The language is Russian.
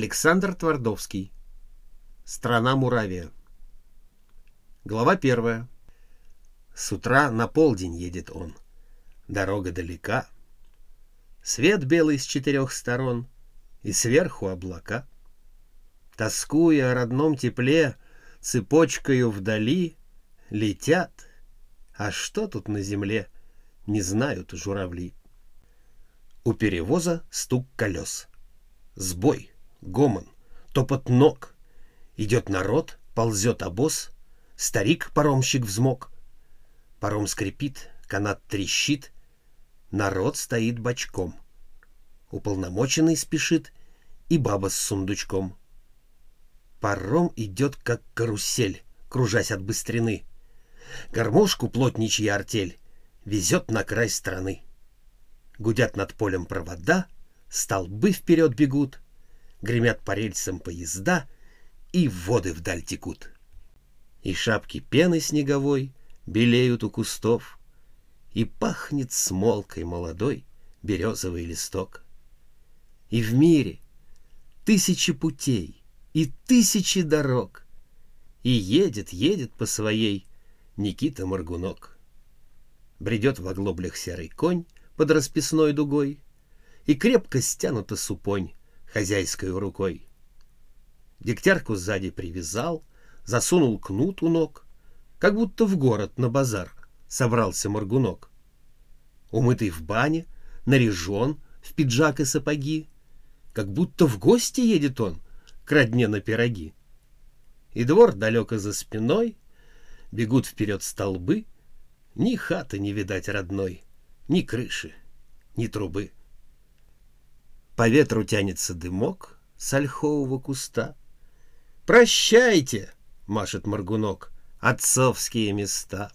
Александр Твардовский. Страна Муравия. Глава первая. С утра на полдень едет он. Дорога далека. Свет белый с четырех сторон, и сверху облака. Тоскуя о родном тепле, цепочкою вдали летят. А что тут на земле, не знают журавли. У перевоза стук колес. Сбой, гомон, топот ног. Идет народ, ползет обоз, старик-паромщик взмок. Паром скрипит, канат трещит, народ стоит бочком. Уполномоченный спешит, и баба с сундучком. Паром идет, как карусель, кружась от быстрины. Гармошку плотничья артель везет на край страны. Гудят над полем провода, столбы вперед бегут, гремят по рельсам поезда, и воды вдаль текут. И шапки пены снеговой белеют у кустов, и пахнет смолкой молодой березовый листок. И в мире тысячи путей и тысячи дорог, и едет, едет по своей Никита Моргунок. Бредет в оглоблях серый конь под расписной дугой, и крепко стянута супонь хозяйской рукой. Дегтярку сзади привязал, засунул кнут у ног, как будто в город на базар собрался моргунок. Умытый в бане, наряжен в пиджак и сапоги, как будто в гости едет он к родне на пироги. И двор далеко за спиной, бегут вперед столбы, ни хаты не видать родной, ни крыши, ни трубы. По ветру тянется дымок с ольхового куста. «Прощайте!» — машет Моргунок. «Отцовские места!»